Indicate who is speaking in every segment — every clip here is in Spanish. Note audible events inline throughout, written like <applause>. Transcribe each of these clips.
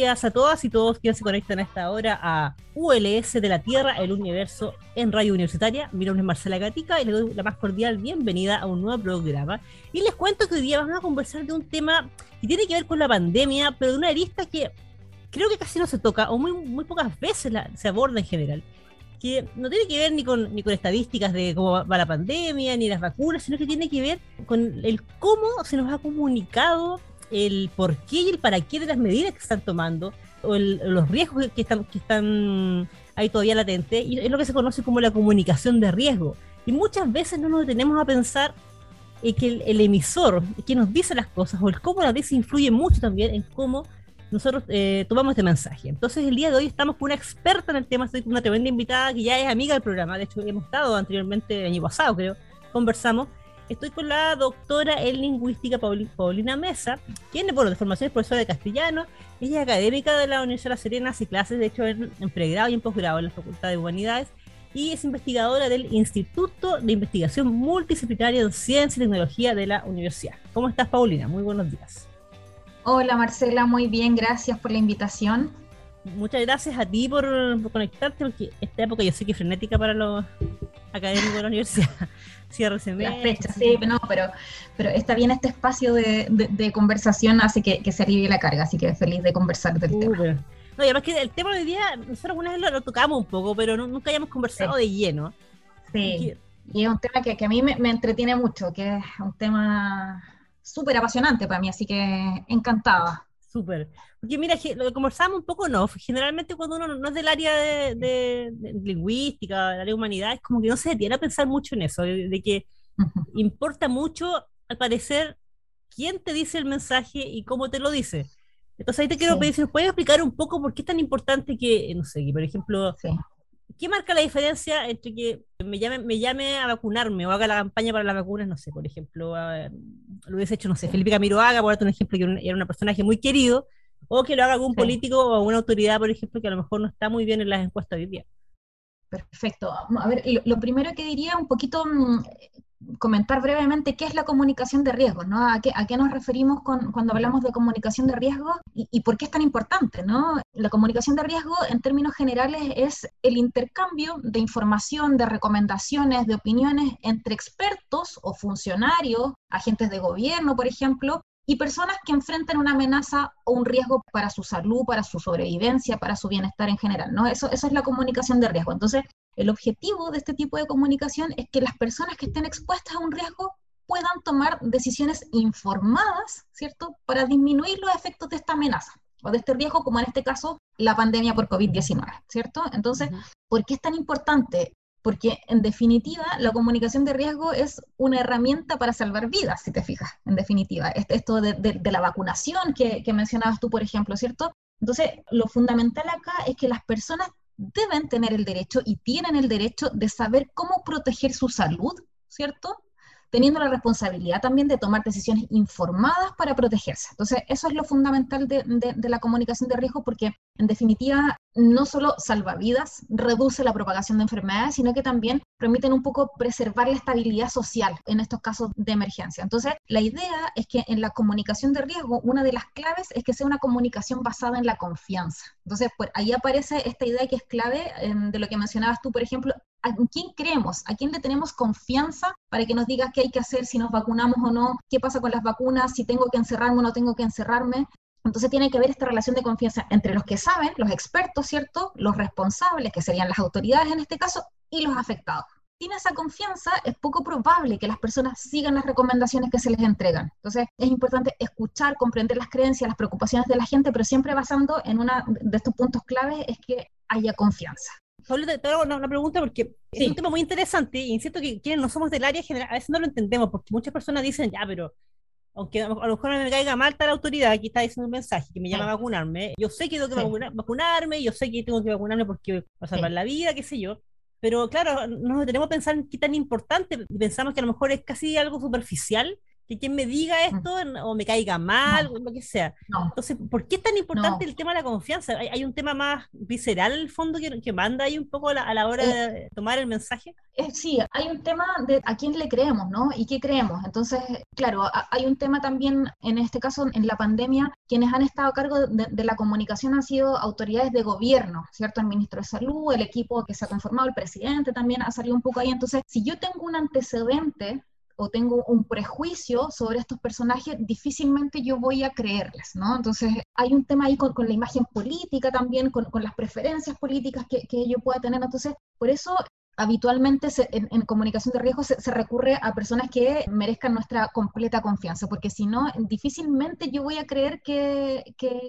Speaker 1: días a todas y todos quienes se conectan a esta hora a ULS de la Tierra, el universo en radio universitaria. Mi nombre es Marcela Gatica y les doy la más cordial bienvenida a un nuevo programa. Y les cuento que hoy día vamos a conversar de un tema que tiene que ver con la pandemia, pero de una arista que creo que casi no se toca o muy, muy pocas veces se aborda en general. Que no tiene que ver ni con, ni con estadísticas de cómo va la pandemia, ni las vacunas, sino que tiene que ver con el cómo se nos ha comunicado el por qué y el para qué de las medidas que están tomando, o los riesgos que están, que están ahí todavía latentes, y es lo que se conoce como la comunicación de riesgo. Y muchas veces no nos detenemos a pensar eh, que el, emisor, que nos dice las cosas, o el cómo las dice, influye mucho también en cómo nosotros eh, tomamos este mensaje. Entonces, el día de hoy estamos con una experta en el tema, estoy con una tremenda invitada que ya es amiga del programa, de hecho hemos estado anteriormente, el año pasado creo, conversamos, Estoy con la doctora en lingüística Paulina Mesa, quien, bueno, de formación es profesora de castellano, ella es académica de la Universidad de La Serena, hace clases, de hecho, en, pregrado y en posgrado en la Facultad de Humanidades, y es investigadora del Instituto de Investigación Multidisciplinaria en Ciencia y Tecnología de la Universidad. ¿Cómo estás, Paulina? Muy buenos días.
Speaker 2: Hola, Marcela, muy bien, gracias por la invitación.
Speaker 1: Muchas gracias a ti por, conectarte, porque esta época yo sé que es frenética para los académicos de la universidad. <laughs>
Speaker 2: Cierre Las fechas, sí, no, pero, pero está bien este espacio de, conversación, hace que, se alivie la carga, así que feliz de conversar del tema.
Speaker 1: No, y además que el tema de hoy día, nosotros alguna vez lo, tocamos un poco, pero nunca hayamos conversado de lleno.
Speaker 2: Sí, y, es un tema que, a mí me, me, entretiene mucho, que es un tema súper apasionante para mí, así que encantada.
Speaker 1: Súper. Porque mira, lo que conversamos un poco no, generalmente cuando uno no es del área de, lingüística, del área de humanidad, es como que no se detiene a pensar mucho en eso, de, que importa mucho, al parecer, quién te dice el mensaje y cómo te lo dice. Entonces ahí te quiero pedir si nos puedes explicar un poco por qué es tan importante que, no sé, que por ejemplo, ¿Qué marca la diferencia entre que me llame, me llame a vacunarme o haga la campaña para las vacunas? No sé, por ejemplo, lo hubiese hecho, no sé, Felipe Camiroaga, por darte un ejemplo, que era un personaje muy querido, o que lo haga algún político o alguna autoridad, por ejemplo, que a lo mejor no está muy bien en las encuestas hoy día.
Speaker 2: Perfecto. A ver, lo, primero que diría un poquito mm, comentar brevemente qué es la comunicación de riesgos, ¿no? ¿A qué, a qué nos referimos con, cuando hablamos de comunicación de riesgos y, por qué es tan importante, ¿no? La comunicación de riesgo, en términos generales, es el intercambio de información, de recomendaciones, de opiniones entre expertos o funcionarios, agentes de gobierno, por ejemplo, y personas que enfrentan una amenaza o un riesgo para su salud, para su sobrevivencia, para su bienestar en general, ¿no? Eso, eso es la comunicación de riesgo. Entonces, el objetivo de este tipo de comunicación es que las personas que estén expuestas a un riesgo puedan tomar decisiones informadas, ¿cierto?, para disminuir los efectos de esta amenaza o de este riesgo, como en este caso la pandemia por COVID-19, ¿cierto? Entonces, ¿por qué es tan importante? Porque en definitiva la comunicación de riesgo es una herramienta para salvar vidas, si te fijas, en definitiva. Esto de, la vacunación que, que mencionabas tú, por ejemplo, ¿cierto? Entonces, lo fundamental acá es que las personas deben tener el derecho y tienen el derecho de saber cómo proteger su salud, ¿cierto? Teniendo la responsabilidad también de tomar decisiones informadas para protegerse. Entonces, eso es lo fundamental de, de la comunicación de riesgo porque, en definitiva, no solo salva vidas, reduce la propagación de enfermedades, sino que también permiten un poco preservar la estabilidad social en estos casos de emergencia. Entonces, la idea es que en la comunicación de riesgo, una de las claves es que sea una comunicación basada en la confianza. Entonces, ahí aparece esta idea que es clave de lo que mencionabas tú, por ejemplo, ¿a quién creemos? ¿A quién le tenemos confianza para que nos diga qué hay que hacer, si nos vacunamos o no? ¿Qué pasa con las vacunas? ¿Si tengo que encerrarme o no tengo que encerrarme? Entonces tiene que haber esta relación de confianza entre los que saben, los expertos, ¿cierto? Los responsables, que serían las autoridades en este caso, y los afectados. Sin esa confianza es poco probable que las personas sigan las recomendaciones que se les entregan. Entonces es importante escuchar, comprender las creencias, las preocupaciones de la gente, pero siempre basando en uno de estos puntos claves es que haya confianza.
Speaker 1: Pablo, te, hago una, pregunta porque es un tema muy interesante y insisto que quienes no somos del área general a veces no lo entendemos porque muchas personas dicen, ya, pero aunque a lo mejor me caiga mal la autoridad, aquí está diciendo un mensaje que me llama a vacunarme, yo sé que tengo que vacunarme, yo sé que tengo que vacunarme porque va a salvar la vida, qué sé yo, pero claro, nos tenemos que pensar en qué tan importante, pensamos que a lo mejor es casi algo superficial, que quien me diga mm. esto o me caiga mal, o lo que sea. Entonces, ¿por qué es tan importante el tema de la confianza? ¿Hay, un tema más visceral, el fondo, que, que manda ahí un poco a la, hora eh, de tomar el mensaje?
Speaker 2: sí, hay un tema de a quién le creemos, ¿no? ¿Y qué creemos? Entonces, claro, hay un tema también, en este caso, en la pandemia, quienes han estado a cargo de, de la comunicación han sido autoridades de gobierno, ¿cierto? El ministro de Salud, el equipo que se ha conformado, el presidente también ha salido un poco ahí. Entonces, si yo tengo un antecedente o tengo un prejuicio sobre estos personajes, difícilmente yo voy a creerles, ¿no? Entonces hay un tema ahí con, la imagen política también, con, las preferencias políticas que, yo pueda tener. Entonces, por eso habitualmente en, comunicación de riesgo se, recurre a personas que merezcan nuestra completa confianza, porque si no, difícilmente yo voy a creer que,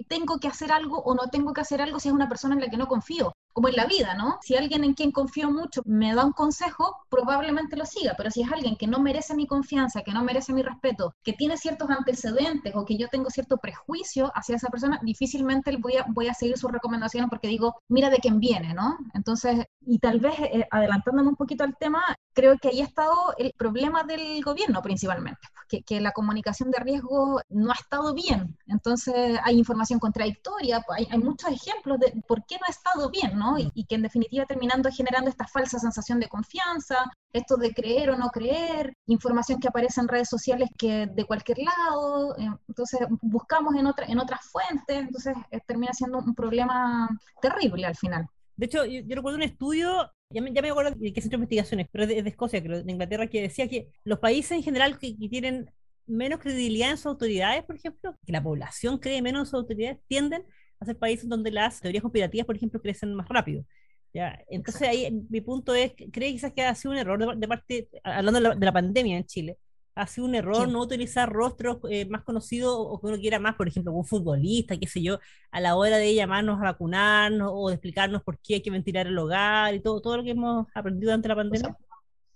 Speaker 2: tengo que hacer algo o no tengo que hacer algo si es una persona en la que no confío como en la vida, ¿no? Si alguien en quien confío mucho me da un consejo, probablemente lo siga, pero si es alguien que no merece mi confianza, que no merece mi respeto, que tiene ciertos antecedentes o que yo tengo cierto prejuicio hacia esa persona, difícilmente voy a, seguir su recomendación porque digo, mira de quién viene, ¿no? Entonces, y tal vez eh, adelantándome un poquito al tema, creo que ahí ha estado el problema del gobierno principalmente, que, que la comunicación de riesgo no ha estado bien, entonces hay información contradictoria, hay, hay muchos ejemplos de por qué no ha estado bien, Y, que en definitiva terminando generando esta falsa sensación de confianza, esto de creer o no creer, información que aparece en redes sociales que de cualquier lado, eh, entonces buscamos en, otra, en otras fuentes, entonces eh, termina siendo un problema terrible al final.
Speaker 1: De hecho, yo, recuerdo un estudio, ya me, acuerdo de qué centro de investigaciones, pero de, de Escocia, que de Inglaterra, que decía que los países en general que, tienen menos credibilidad en sus autoridades, por ejemplo, que la población cree menos en sus autoridades, tienden a ser países donde las teorías conspirativas, por ejemplo, crecen más rápido. ¿ya? Entonces ahí mi punto es, creo quizás que ha sido un error de, parte, hablando de la, pandemia en Chile, ha sido un error no utilizar rostros eh, más conocidos o que uno quiera más, por ejemplo, un futbolista, qué sé yo, a la hora de llamarnos a vacunarnos o de explicarnos por qué hay que ventilar el hogar y todo, todo lo que hemos aprendido durante la pandemia.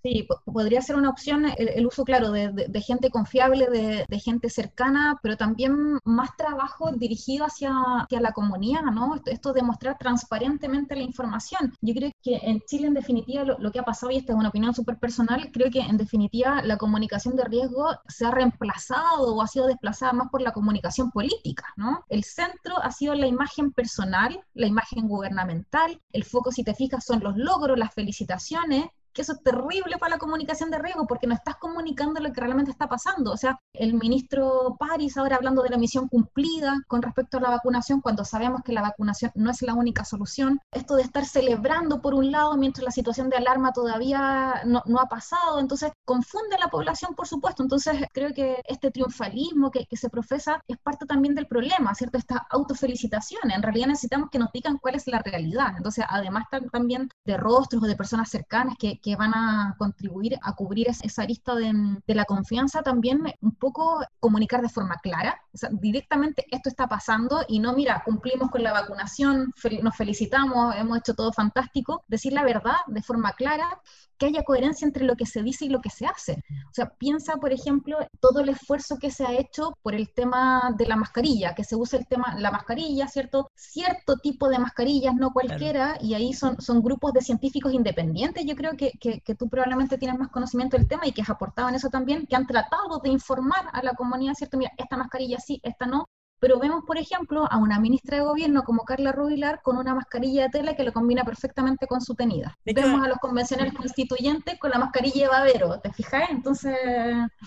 Speaker 2: Sí, podría ser una opción el, uso, claro, de, gente confiable, de, gente cercana, pero también más trabajo dirigido hacia, hacia la comunidad, ¿no? Esto, de mostrar transparentemente la información. Yo creo que en Chile, en definitiva, lo, que ha pasado, y esta es una opinión súper personal, creo que en definitiva la comunicación de riesgo se ha reemplazado o ha sido desplazada más por la comunicación política, ¿no? El centro ha sido la imagen personal, la imagen gubernamental, el foco, si te fijas, son los logros, las felicitaciones, que eso es terrible para la comunicación de riesgo porque no estás comunicando lo que realmente está pasando. O sea, el ministro París ahora hablando de la misión cumplida con respecto a la vacunación, cuando sabemos que la vacunación no es la única solución. Esto de estar celebrando por un lado mientras la situación de alarma todavía no, ha pasado, entonces confunde a la población, por supuesto. Entonces creo que este triunfalismo que, que se profesa es parte también del problema, ¿cierto? Esta autofelicitación. En realidad necesitamos que nos digan cuál es la realidad. Entonces, además también de rostros o de personas cercanas que, que van a contribuir a cubrir esa arista de, la confianza, también un poco comunicar de forma clara, o sea, directamente esto está pasando y no, mira, cumplimos con la vacunación, nos felicitamos, hemos hecho todo fantástico, decir la verdad de forma clara que haya coherencia entre lo que se dice y lo que se hace. O sea, piensa, por ejemplo, todo el esfuerzo que se ha hecho por el tema de la mascarilla, que se usa el tema, la mascarilla, ¿cierto? Cierto tipo de mascarillas, no cualquiera, y ahí son, son grupos de científicos independientes, yo creo que, que, que, tú probablemente tienes más conocimiento del tema y que has aportado en eso también, que han tratado de informar a la comunidad, ¿cierto? Mira, esta mascarilla sí, esta no, pero vemos, por ejemplo, a una ministra de gobierno como Carla Rubilar con una mascarilla de tela que lo combina perfectamente con su tenida. vemos a los convencionales constituyentes con la mascarilla de babero, ¿te fijas? Entonces...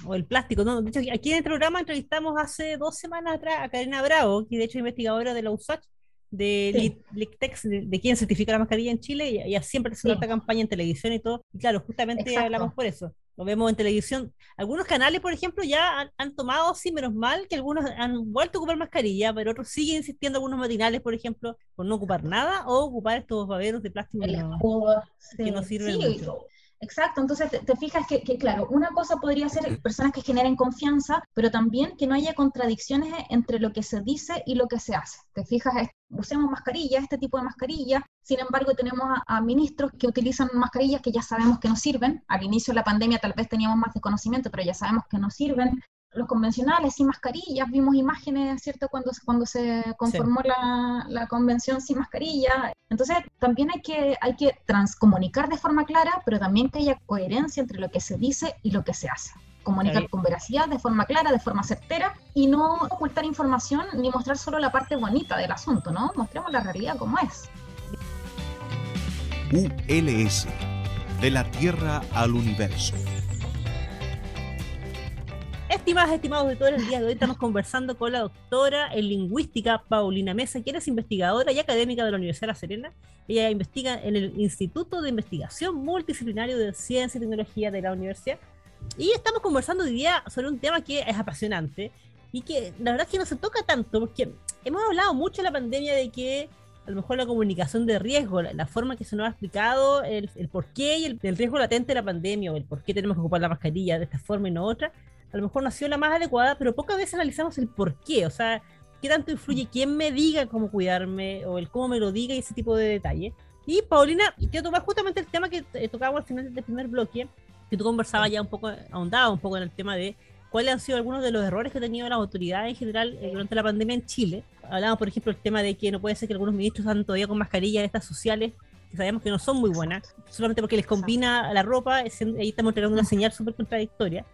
Speaker 1: O el plástico, ¿no? De hecho, aquí en el programa entrevistamos hace dos semanas atrás a Karina Bravo, que de hecho es investigadora de la USACH, de Lictex, de, quién certifica la mascarilla en Chile, y ella siempre hace esta campaña en televisión y todo. Y claro, justamente hablamos por eso. Lo vemos en televisión. Algunos canales, por ejemplo, ya han, tomado, sí, menos mal, que algunos han vuelto a ocupar mascarilla, pero otros siguen insistiendo, algunos matinales, por ejemplo, por no ocupar nada o ocupar estos baberos de plástico que no sirven mucho.
Speaker 2: Exacto, entonces te, fijas que, claro, una cosa podría ser personas que generen confianza, pero también que no haya contradicciones entre lo que se dice y lo que se hace. Te fijas, usemos mascarilla, este tipo de mascarilla, sin embargo tenemos a, ministros que utilizan mascarillas que ya sabemos que no sirven. Al inicio de la pandemia tal vez teníamos más desconocimiento, pero ya sabemos que no sirven los convencionales sin mascarillas, vimos imágenes, ¿cierto?, cuando, cuando se conformó la, la, convención sin mascarilla. Entonces, también hay que, hay que transcomunicar de forma clara, pero también que haya coherencia entre lo que se dice y lo que se hace comunicar con veracidad, de forma clara, de forma certera y no ocultar información ni mostrar solo la parte bonita del asunto, ¿no? Mostremos la realidad como es.
Speaker 3: ULS, de la Tierra al Universo.
Speaker 1: Estimadas, estimados todo el día de hoy estamos conversando con la doctora en lingüística Paulina Mesa, quien es investigadora y académica de la Universidad de La Serena. Ella investiga en el Instituto de Investigación Multidisciplinario de Ciencia y Tecnología de la universidad. Y estamos conversando hoy día sobre un tema que es apasionante y que la verdad es que no se toca tanto, porque hemos hablado mucho en la pandemia de que a lo mejor la comunicación de riesgo, la, forma que se nos ha explicado, el, el porqué y el, el, riesgo latente de la pandemia, o el por qué tenemos que ocupar la mascarilla de esta forma y no otra, a lo mejor no ha sido la más adecuada, pero pocas veces analizamos el por qué, o sea, qué tanto influye quién me diga cómo cuidarme o el cómo me lo diga y ese tipo de detalle. Y Paulina, quiero tomar justamente el tema que tocábamos al final del primer bloque, que tú conversabas ya un poco, ahondaba un poco en el tema de cuáles han sido algunos de los errores que ha tenido la autoridad en general eh, durante la pandemia en Chile. Hablábamos, por ejemplo, el tema de que no puede ser que algunos ministros andan todavía con mascarillas estas sociales, que sabemos que no son muy buenas, solamente porque les combina la ropa, ahí estamos entregando una señal súper contradictoria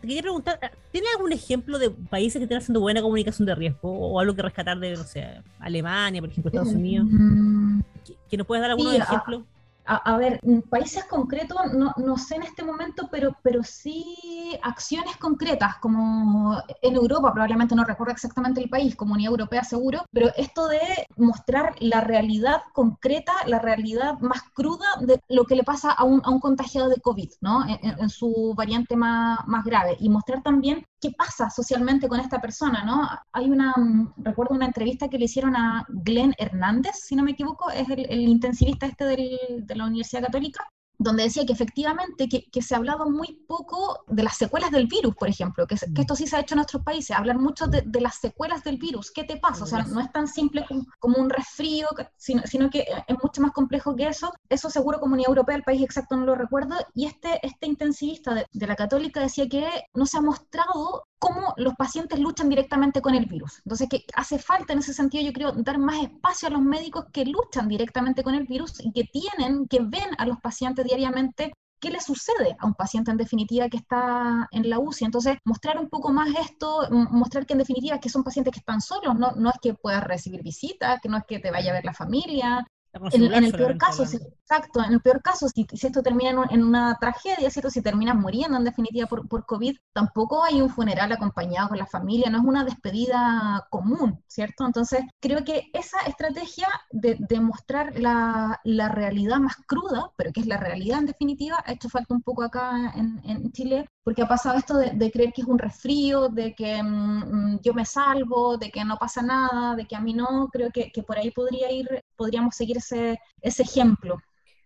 Speaker 1: te quería preguntar, ¿tiene algún ejemplo de países que estén haciendo buena comunicación de riesgo o algo que rescatar de, no sé, Alemania, por ejemplo, Estados Unidos? Mm. ¿Que, nos puedes dar algunos ejemplos?
Speaker 2: A, ver, países concretos, no, no, sé en este momento, pero, pero sí acciones concretas, como en Europa, probablemente no recuerdo exactamente el país, Comunidad Europea seguro, pero esto de mostrar la realidad concreta, la realidad más cruda de lo que le pasa a un, a un contagiado de COVID, ¿no? En, su variante más, más grave, y mostrar también qué pasa socialmente con esta persona, ¿no? Hay una, mm, recuerdo una entrevista que le hicieron a Glenn Hernández, si no me equivoco, es el, intensivista este de la Universidad Católica, donde decía que efectivamente que, se ha hablado muy poco de las secuelas del virus, por ejemplo, que, esto sí se ha hecho en nuestros países, hablar mucho de, las secuelas del virus, ¿qué te pasa? O sea, no es tan simple como, un resfrío, sino, que es mucho más complejo que eso. Eso seguro Comunidad Europea, el país exacto no lo recuerdo, y este, este intensivista de, de la católica decía que no se ha mostrado cómo los pacientes luchan directamente con el virus. Entonces, que hace falta en ese sentido, yo creo, dar más espacio a los médicos que luchan directamente con el virus y que tienen, que ven a los pacientes diariamente qué le sucede a un paciente en definitiva que está en la UCI. Entonces, mostrar un poco más esto, mostrar que en definitiva que son pacientes que están solos, no, no es que puedas recibir visitas, que no es que te vaya a ver la familia, en, el peor caso, exacto, en el peor caso, si, esto termina en, una tragedia, ¿cierto? Si terminas muriendo en definitiva por, por, COVID, tampoco hay un funeral acompañado con la familia, no es una despedida común, ¿cierto? Entonces, creo que esa estrategia de, de mostrar la, la, realidad más cruda, pero que es la realidad en definitiva, ha hecho falta un poco acá en, en Chile, porque ha pasado esto de, creer que es un resfrío, de que mm, mm, yo me salvo, de que no pasa nada, de que a mí no, creo que, que por ahí podría ir, podríamos seguir ese, ese ejemplo.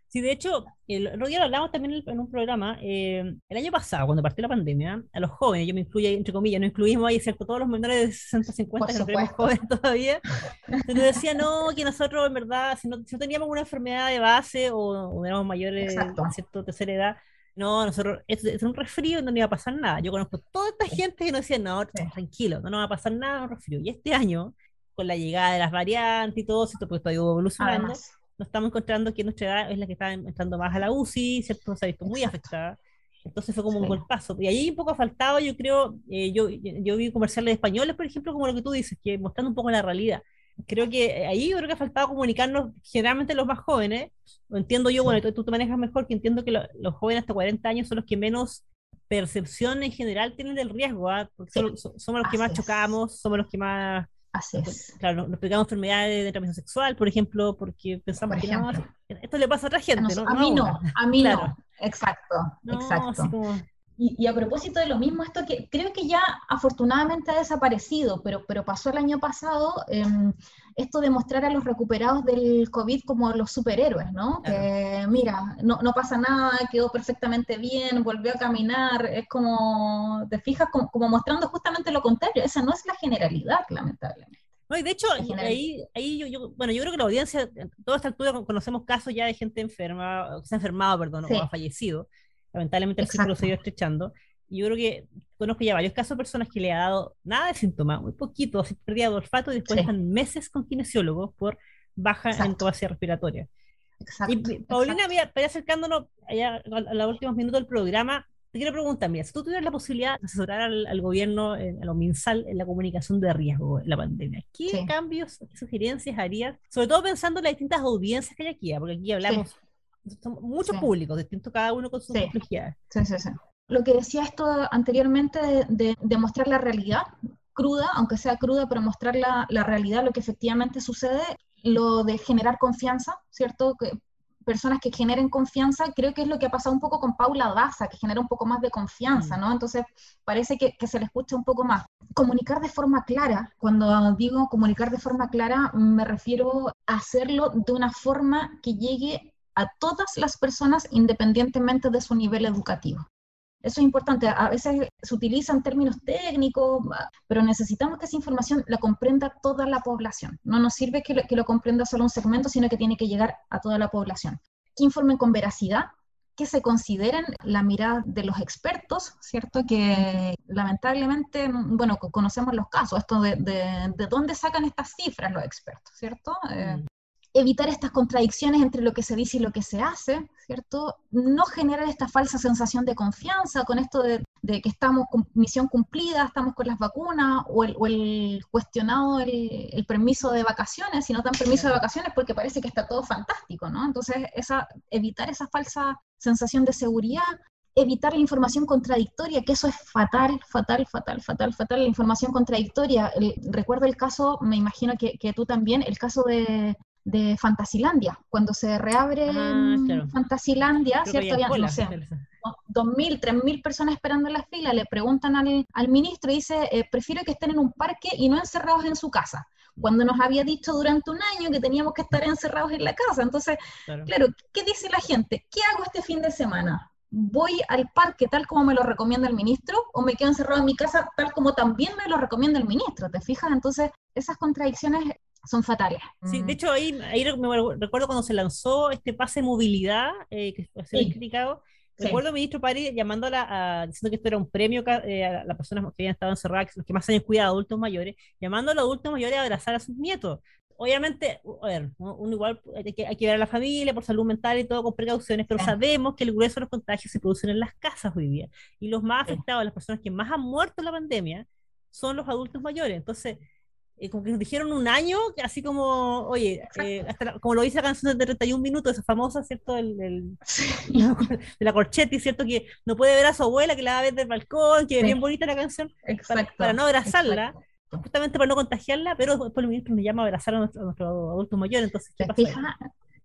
Speaker 1: Sí, de hecho, el otro día lo hablamos también en un programa, eh, el año pasado, cuando partió la pandemia, a los jóvenes, yo me incluyo entre comillas, no incluimos ahí, ¿cierto? Todos los menores de 60, 50, que no tenemos jóvenes todavía, se nos decía, no, que nosotros en verdad, si no, si no teníamos una enfermedad de base o, o éramos mayores de cierta tercera edad, no, nosotros, es, es, un resfrío y no nos iba a pasar nada. Yo conozco toda esta gente que nos decía, no, tranquilo, no nos va a pasar nada, un resfrío. Y este año, con la llegada de las variantes y todo, ¿cierto? Porque todavía evolucionando, nos estamos encontrando que nuestra edad es la que está entrando más a la UCI, ¿cierto? Se ha visto muy afectada. Entonces fue como un golpazo. Y ahí un poco ha faltado, yo creo, eh, yo, yo vi comerciales españoles, por ejemplo, como lo que tú dices, que mostrando un poco la realidad creo que ahí yo creo que ha faltado comunicarnos generalmente los más jóvenes. Lo entiendo yo, bueno, tú, te manejas mejor, que entiendo que los jóvenes hasta 40 años son los que menos percepción en general tienen del riesgo, ¿ah? porque somos los que más chocamos, somos los que más...
Speaker 2: Así es.
Speaker 1: Claro, nos pegamos enfermedades de transmisión sexual, por ejemplo, porque pensamos que no, esto le pasa a otra gente, ¿no?
Speaker 2: A mí no, a mí no. Exacto, exacto. Y, a propósito de lo mismo, esto que creo que ya afortunadamente ha desaparecido, pero, pero pasó el año pasado, em, esto de mostrar a los recuperados del COVID como los superhéroes, ¿no? Que mira, no, no, pasa nada, quedó perfectamente bien, volvió a caminar, es como, te fijas, como, mostrando justamente lo contrario, esa no es la generalidad, lamentablemente.
Speaker 1: No, y de hecho, ahí, ahí yo, bueno, yo creo que la audiencia, toda esta altura conocemos casos ya de gente enferma, que se ha enfermado, perdón, o ha fallecido. Lamentablemente el círculo se ha ido estrechando. Y yo creo que conozco ya varios casos de personas que le ha dado nada de síntomas, muy poquito, así pérdida de olfato y después están meses con kinesiólogos por baja en capacidad respiratoria. Exacto, y Paulina, para ir acercándonos allá a, los últimos minutos del programa, te quiero preguntar, mira, si tú tuvieras la posibilidad de asesorar al, gobierno, a lo MinSal, en la comunicación de riesgo en la pandemia, ¿qué cambios, qué sugerencias harías? Sobre todo pensando en las distintas audiencias que hay aquí, ¿ah? porque aquí hablamos, son muchos públicos, distintos cada uno con sus complejidades.
Speaker 2: Sí, sí, sí. Lo que decía esto anteriormente de, de, mostrar la realidad cruda, aunque sea cruda, pero mostrar la, la realidad, lo que efectivamente sucede, lo de generar confianza, ¿cierto? Que personas que generen confianza, creo que es lo que ha pasado un poco con Paula Daza, que genera un poco más de confianza, mm. ¿no? Entonces, parece que, se le escucha un poco más. Comunicar de forma clara, cuando digo comunicar de forma clara, me refiero a hacerlo de una forma que llegue a todas las personas independientemente de su nivel educativo. Eso es importante. A veces se utilizan términos técnicos, pero necesitamos que esa información la comprenda toda la población. No nos sirve que lo, comprenda solo un segmento, sino que tiene que llegar a toda la población. Que informen con veracidad, que se consideren la mirada de los expertos, ¿cierto? Que lamentablemente, bueno, conocemos los casos, esto de, de, dónde sacan estas cifras los expertos, ¿cierto? Eh, mm evitar estas contradicciones entre lo que se dice y lo que se hace, ¿cierto? No generar esta falsa sensación de confianza con esto de, que estamos con misión cumplida, estamos con las vacunas, o el, cuestionado el, permiso de vacaciones, si no dan permiso de vacaciones porque parece que está todo fantástico, ¿no? Entonces, esa, evitar esa falsa sensación de seguridad, evitar la información contradictoria, que eso es fatal, fatal, fatal, fatal, fatal, la información contradictoria. recuerdo el caso, me imagino que, que, tú también, el caso de, de Fantasilandia. Cuando se reabre ah, Fantasilandia, ¿cierto? Había, no sé, 2.000, 3.000 personas esperando en la fila, le preguntan al, al ministro y dice, eh, prefiero que estén en un parque y no encerrados en su casa cuando nos había dicho durante un año que teníamos que estar encerrados en la casa. Entonces, claro. claro, ¿qué dice la gente? ¿Qué hago este fin de semana? ¿Voy al parque tal como me lo recomienda el ministro o me quedo encerrado en mi casa tal como también me lo recomienda el ministro? ¿Te fijas? Entonces, esas contradicciones son fatales.
Speaker 1: Sí, de mm. hecho ahí, ahí me recuerdo cuando se lanzó este pase movilidad, eh, que se había criticado, recuerdo al ministro París llamándola a, diciendo que esto era un premio eh, a las personas que habían estado encerradas, los que más años cuidado, adultos mayores, llamando a los adultos mayores a abrazar a sus nietos. Obviamente, a ver, uno igual hay que, hay que ver a la familia por salud mental y todo con precauciones, pero sabemos que el grueso de los contagios se producen en las casas hoy día. Y los más afectados, las personas que más han muerto en la pandemia, son los adultos mayores. Entonces, eh, como que nos dijeron un año, así como, oye, eh, como lo dice la canción de 31 minutos, esa famosa, ¿cierto? El, <laughs> de la Corchetti, ¿cierto? Que no puede ver a su abuela, que la va a ver del balcón, que es bien bonita la canción, para, no abrazarla, justamente para no contagiarla, pero después el ministro me llama a abrazar a nuestro, adulto mayor, entonces, ¿qué pasa?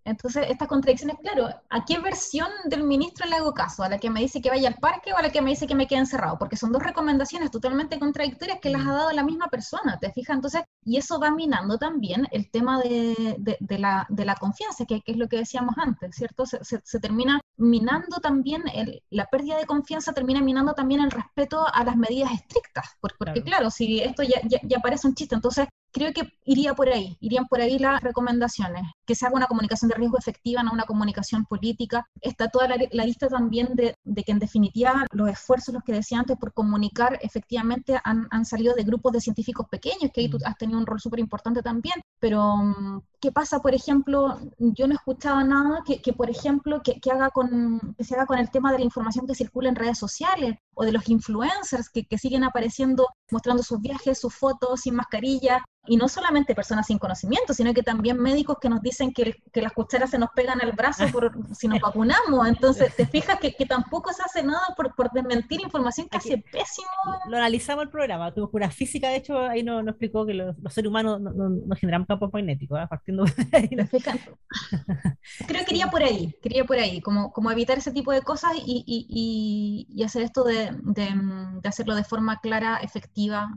Speaker 2: Entonces, estas contradicciones, claro, ¿a qué versión del ministro le hago caso? ¿A la que me dice que vaya al parque o a la que me dice que me quede encerrado? Porque son dos recomendaciones totalmente contradictorias que las ha dado la misma persona, ¿te fijas? Entonces, y eso va minando también el tema de, de, la, de la, confianza, que, que, es lo que decíamos antes, ¿cierto? Se, se, termina minando también, el, la pérdida de confianza termina minando también el respeto a las medidas estrictas, porque, claro. si esto ya, ya, ya parece un chiste, entonces creo que iría por ahí, irían por ahí las recomendaciones, que se haga una comunicación de riesgo efectiva, no una comunicación política. Está toda la, lista también de, que en definitiva los esfuerzos, los que decía antes, por comunicar efectivamente han, salido de grupos de científicos pequeños, que ahí tú mm. has tenido un rol súper importante también, pero mm, ¿qué pasa, por ejemplo? Yo no he escuchado nada que, por ejemplo, que, haga con, que se haga con el tema de la información que circula en redes sociales o de los influencers que, que siguen apareciendo mostrando sus viajes, sus fotos sin mascarilla, y no solamente personas sin conocimiento, sino que también médicos que nos dicen que, que las cucharas se nos pegan al brazo por, <laughs> si nos vacunamos. Entonces, te fijas que, que tampoco se hace nada por, por desmentir información que hace pésimo.
Speaker 1: Lo analizamos el programa, tuvimos una física, de hecho, ahí nos, explicó que los, seres humanos no, no, generan campos magnéticos, ¿eh? partiendo de ahí. <laughs>
Speaker 2: Creo que iría por ahí, quería por ahí, como, como evitar ese tipo de cosas y, y, y, hacer esto de, de, de hacerlo de forma clara, efectiva,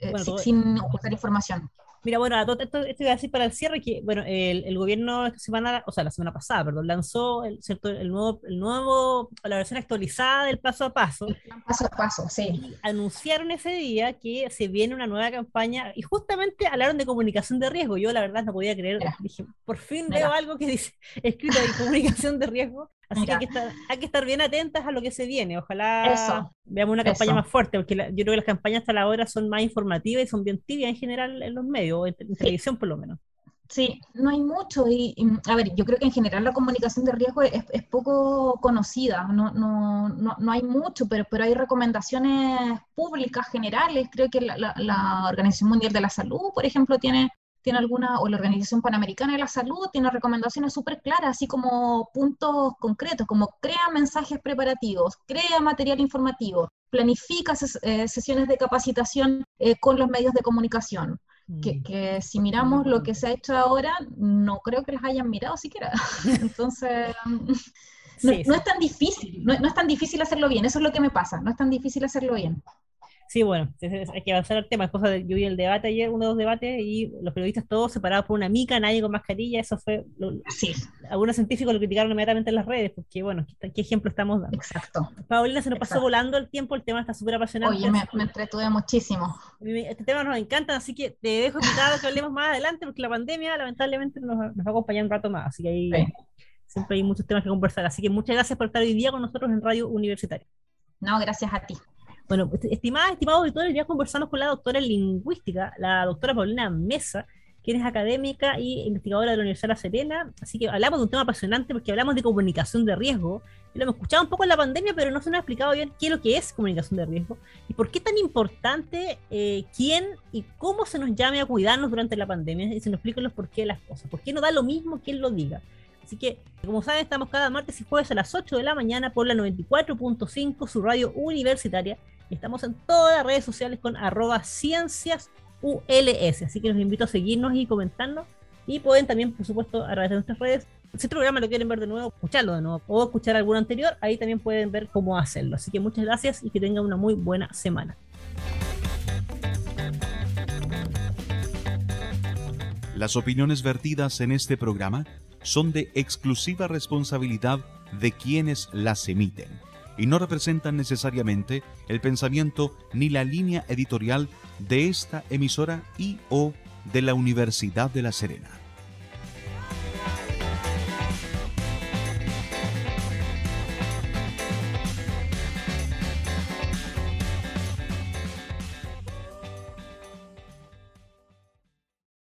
Speaker 2: eh, sin, ocultar información.
Speaker 1: Mira, bueno, esto, esto, voy a decir para el cierre que, bueno, el, el, gobierno esta semana, o sea, la semana pasada, perdón, lanzó el, ¿cierto? el nuevo, el nuevo, la versión actualizada del paso a paso.
Speaker 2: paso a paso, sí.
Speaker 1: Anunciaron ese día que se viene una nueva campaña y justamente hablaron de comunicación de riesgo. Yo la verdad no podía creer, dije, por fin veo algo que dice <laughs> escrito de comunicación de riesgo. Así que hay que, estar, hay que estar bien atentas a lo que se viene. Ojalá veamos una campaña más fuerte, porque yo creo que las campañas hasta la hora son más informativas y son bien tibias en general en los medios, en, televisión por lo menos.
Speaker 2: Sí, no hay mucho. Y, a ver, yo creo que en general la comunicación de riesgo es, poco conocida, no, no, no, no, hay mucho, pero, pero hay recomendaciones públicas generales. Creo que la, la, Organización Mundial de la Salud, por ejemplo, tiene, tiene alguna, o la Organización Panamericana de la Salud tiene recomendaciones súper claras, así como puntos concretos, como crea mensajes preparativos, crea material informativo, planifica eh, sesiones de capacitación eh, con los medios de comunicación que, mm. si miramos lo que se ha hecho ahora, no creo que las hayan mirado siquiera. <laughs> Entonces, no, es tan difícil, no, es tan difícil hacerlo bien, eso es lo que me pasa, no es tan difícil hacerlo bien.
Speaker 1: Sí, bueno, hay que avanzar el tema. Es cosa de, yo vi el debate ayer, uno de dos debates, y los periodistas todos separados por una mica, nadie con mascarilla. Eso fue.
Speaker 2: sí.
Speaker 1: Algunos científicos lo criticaron inmediatamente en las redes, porque, bueno, ¿qué, ejemplo estamos dando?
Speaker 2: Exacto.
Speaker 1: Paulina, se nos pasó volando el tiempo, el tema está súper apasionante.
Speaker 2: Oye, me, me, entretuve muchísimo.
Speaker 1: Este tema nos encanta, así que te dejo invitado que hablemos más adelante, porque la pandemia, lamentablemente, nos, nos va a acompañar un rato más. Así que ahí siempre hay muchos temas que conversar. Así que muchas gracias por estar hoy día con nosotros en Radio Universitaria.
Speaker 2: No, gracias a ti.
Speaker 1: Bueno, estimada, estimados auditores, ya conversamos con la doctora en lingüística, la doctora Paulina Mesa, quien es académica y investigadora de la Universidad de La Serena. Así que hablamos de un tema apasionante porque hablamos de comunicación de riesgo. lo hemos escuchado un poco en la pandemia, pero no se nos ha explicado bien qué es lo que es comunicación de riesgo y por qué es tan importante eh, quién y cómo se nos llame a cuidarnos durante la pandemia y se nos expliquen los por qué las cosas. ¿Por qué no da lo mismo quien lo diga? Así que, como saben, estamos cada martes y jueves a las 8 de la mañana por la 94.5, su radio universitaria estamos en todas las redes sociales con arroba ciencias ULS. Así que los invito a seguirnos y comentarnos. Y pueden también, por supuesto, a través de nuestras redes. Si este programa lo quieren ver de nuevo, escucharlo de nuevo o escuchar alguno anterior, ahí también pueden ver cómo hacerlo. Así que muchas gracias y que tengan una muy buena semana.
Speaker 3: Las opiniones vertidas en este programa son de exclusiva responsabilidad de quienes las emiten y no representan necesariamente el pensamiento ni la línea editorial de esta emisora y o de la Universidad de La Serena.